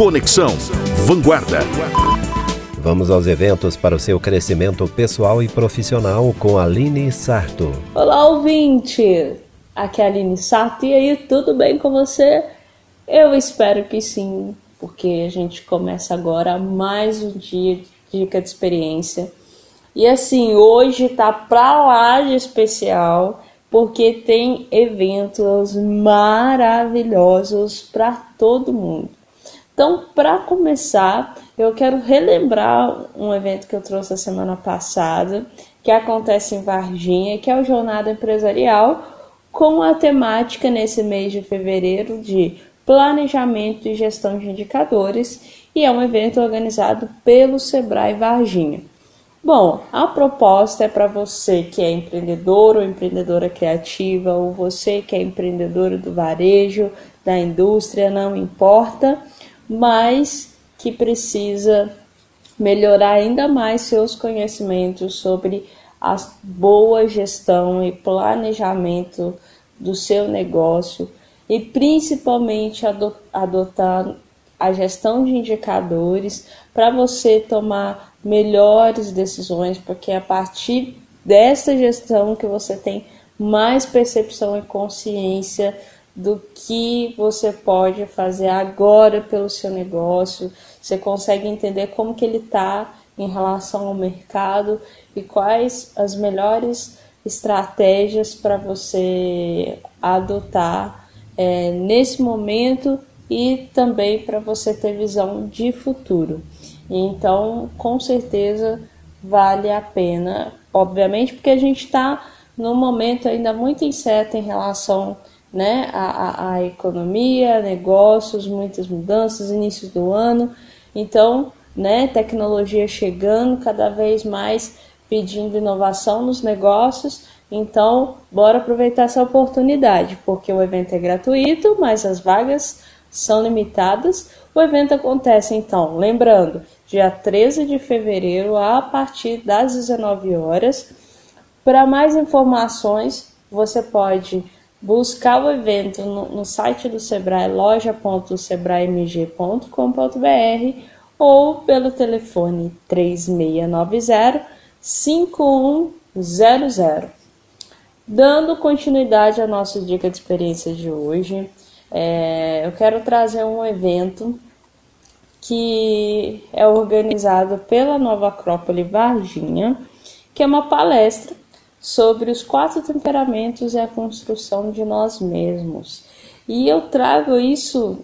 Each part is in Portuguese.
Conexão Vanguarda. Vamos aos eventos para o seu crescimento pessoal e profissional com Aline Sarto. Olá, ouvinte! Aqui é a Aline Sarto e aí, tudo bem com você? Eu espero que sim, porque a gente começa agora mais um dia de dica de experiência. E assim, hoje tá pra lá de especial, porque tem eventos maravilhosos para todo mundo. Então, para começar, eu quero relembrar um evento que eu trouxe a semana passada, que acontece em Varginha, que é o Jornada Empresarial, com a temática nesse mês de fevereiro de planejamento e gestão de indicadores, e é um evento organizado pelo Sebrae Varginha. Bom, a proposta é para você que é empreendedor ou empreendedora criativa, ou você que é empreendedor do varejo, da indústria, não importa mas que precisa melhorar ainda mais seus conhecimentos sobre a boa gestão e planejamento do seu negócio e principalmente adotar a gestão de indicadores para você tomar melhores decisões, porque é a partir dessa gestão que você tem mais percepção e consciência do que você pode fazer agora pelo seu negócio. Você consegue entender como que ele está em relação ao mercado e quais as melhores estratégias para você adotar é, nesse momento e também para você ter visão de futuro. Então, com certeza vale a pena, obviamente, porque a gente está num momento ainda muito incerto em relação né, a, a, economia, negócios, muitas mudanças, início do ano. Então, né, tecnologia chegando cada vez mais pedindo inovação nos negócios. Então, bora aproveitar essa oportunidade, porque o evento é gratuito, mas as vagas são limitadas. O evento acontece então, lembrando, dia 13 de fevereiro a partir das 19 horas. Para mais informações, você pode buscar o evento no, no site do Sebrae, loja.sebraemg.com.br ou pelo telefone 3690 5100. Dando continuidade à nossa dica de experiência de hoje, é, eu quero trazer um evento que é organizado pela Nova Acrópole Varginha, que é uma palestra sobre os quatro temperamentos e a construção de nós mesmos. E eu trago isso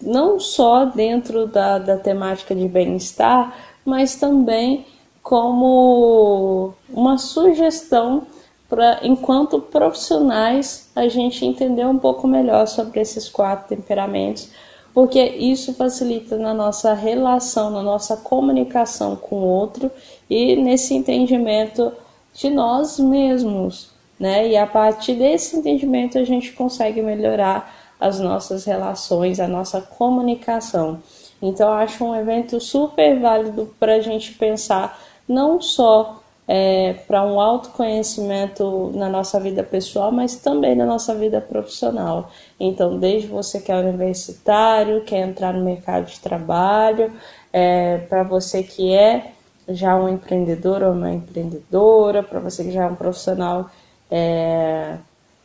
não só dentro da, da temática de bem-estar, mas também como uma sugestão para, enquanto profissionais, a gente entender um pouco melhor sobre esses quatro temperamentos, porque isso facilita na nossa relação, na nossa comunicação com o outro e nesse entendimento de nós mesmos, né? E a partir desse entendimento a gente consegue melhorar as nossas relações, a nossa comunicação. Então, acho um evento super válido para a gente pensar não só é, para um autoconhecimento na nossa vida pessoal, mas também na nossa vida profissional. Então, desde você que é universitário, quer entrar no mercado de trabalho, é, para você que é já um empreendedor ou uma empreendedora, para você que já é um profissional é,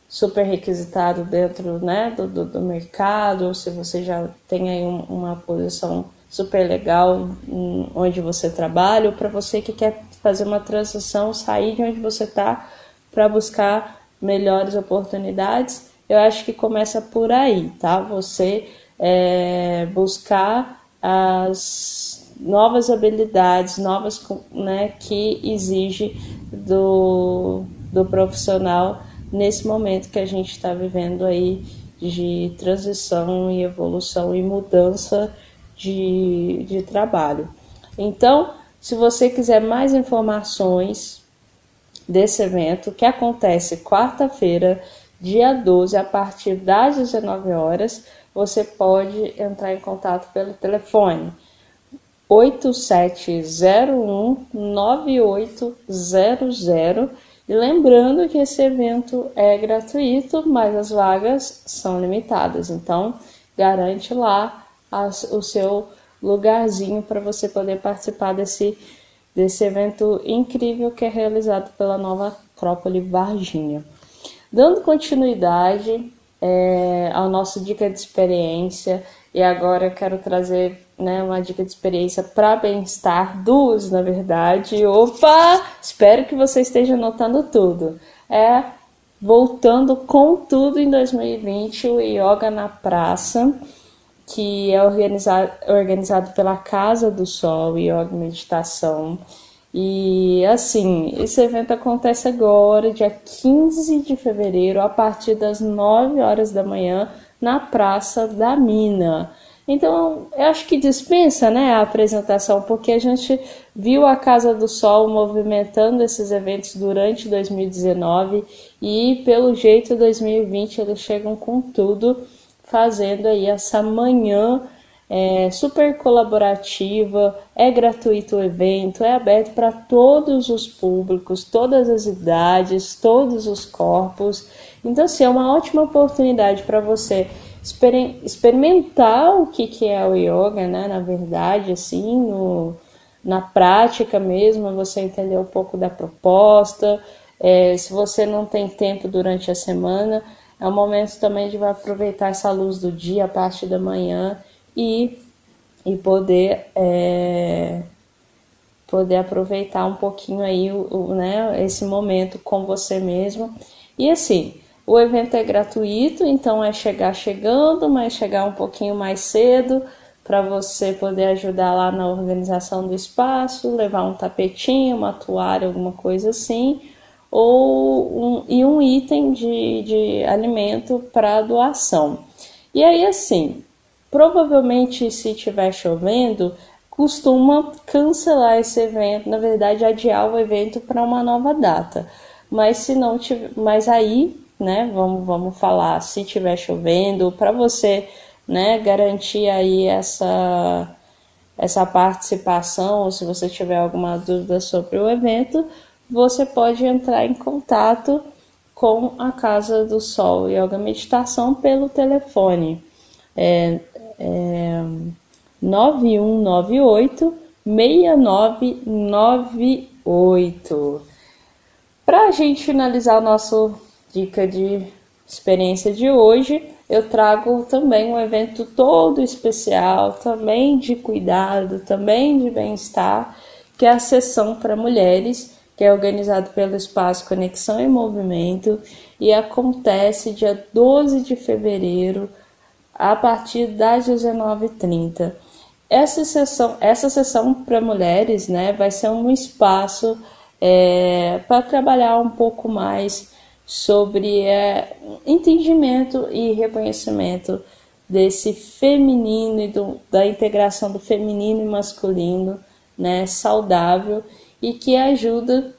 super requisitado dentro né, do, do, do, mercado, ou se você já tem aí um, uma posição super legal onde você trabalha, ou para você que quer fazer uma transição, sair de onde você está para buscar melhores oportunidades, eu acho que começa por aí, tá? Você é, buscar as novas habilidades, novas né, que exige do, do profissional nesse momento que a gente está vivendo aí de transição e evolução e mudança de, de trabalho. Então, se você quiser mais informações desse evento, que acontece quarta-feira, dia 12, a partir das 19 horas, você pode entrar em contato pelo telefone 87019800. E lembrando que esse evento é gratuito, mas as vagas são limitadas. Então, garante lá o seu lugarzinho para você poder participar desse, desse evento incrível que é realizado pela nova Acrópole Varginha. Dando continuidade é, ao nosso dica de experiência, e agora eu quero trazer né, uma dica de experiência para bem-estar, duas na verdade. Opa! Espero que você esteja anotando tudo. É voltando com tudo em 2020 o Yoga na Praça, que é organizado, organizado pela Casa do Sol, Yoga Meditação. E assim, esse evento acontece agora, dia 15 de fevereiro, a partir das 9 horas da manhã, na Praça da Mina. Então, eu acho que dispensa né, a apresentação, porque a gente viu a Casa do Sol movimentando esses eventos durante 2019 e, pelo jeito, 2020 eles chegam com tudo, fazendo aí essa manhã é, super colaborativa, é gratuito o evento, é aberto para todos os públicos, todas as idades, todos os corpos. Então, assim, é uma ótima oportunidade para você experimentar o que, que é o yoga, né? Na verdade, assim, no, na prática mesmo, você entender um pouco da proposta. É, se você não tem tempo durante a semana, é o momento também de aproveitar essa luz do dia, a parte da manhã e, e poder é, poder aproveitar um pouquinho aí o, o, né, esse momento com você mesmo. E assim, o evento é gratuito, então é chegar chegando, mas chegar um pouquinho mais cedo para você poder ajudar lá na organização do espaço, levar um tapetinho, uma toalha, alguma coisa assim, ou um, e um item de, de alimento para doação. E aí assim, provavelmente se estiver chovendo, costuma cancelar esse evento, na verdade adiar o evento para uma nova data. Mas se não tiver, mas aí né? Vamos, vamos falar se tiver chovendo, para você, né, garantir aí essa essa participação, ou se você tiver alguma dúvida sobre o evento, você pode entrar em contato com a Casa do Sol Yoga Meditação pelo telefone é, é 9198 6998. Para a gente finalizar o nosso dica de experiência de hoje, eu trago também um evento todo especial, também de cuidado, também de bem-estar, que é a sessão para mulheres, que é organizado pelo Espaço Conexão em Movimento e acontece dia 12 de fevereiro, a partir das 19h30. Essa sessão, essa sessão para mulheres né, vai ser um espaço é, para trabalhar um pouco mais sobre é, entendimento e reconhecimento desse feminino e do, da integração do feminino e masculino, né, saudável e que ajuda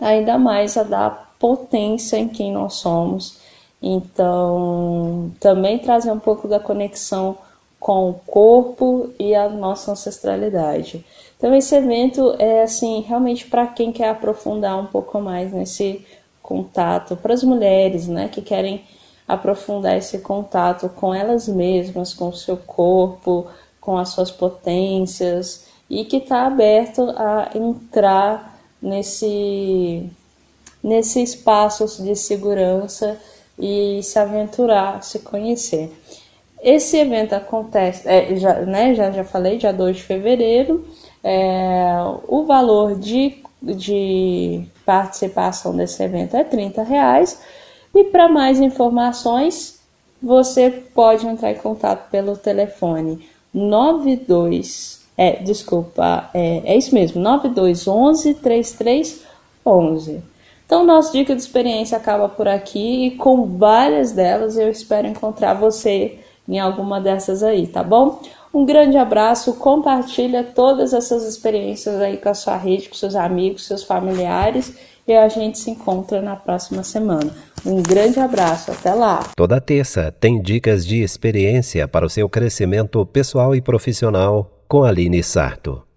ainda mais a dar potência em quem nós somos. Então, também trazer um pouco da conexão com o corpo e a nossa ancestralidade. Então, esse evento é assim, realmente para quem quer aprofundar um pouco mais nesse contato para as mulheres, né, que querem aprofundar esse contato com elas mesmas, com o seu corpo, com as suas potências e que está aberto a entrar nesse nesse espaço de segurança e se aventurar, se conhecer. Esse evento acontece, é, já, né, já, já falei, dia 2 de fevereiro. É, o valor de de participação desse evento é 30 reais. E para mais informações, você pode entrar em contato pelo telefone 92 é, desculpa, é, é isso mesmo, 9211 3311. Então, nosso dica de experiência acaba por aqui e com várias delas eu espero encontrar você em alguma dessas aí, tá bom? Um grande abraço, compartilha todas essas experiências aí com a sua rede, com seus amigos, seus familiares e a gente se encontra na próxima semana. Um grande abraço, até lá. Toda terça tem dicas de experiência para o seu crescimento pessoal e profissional com Aline Sarto.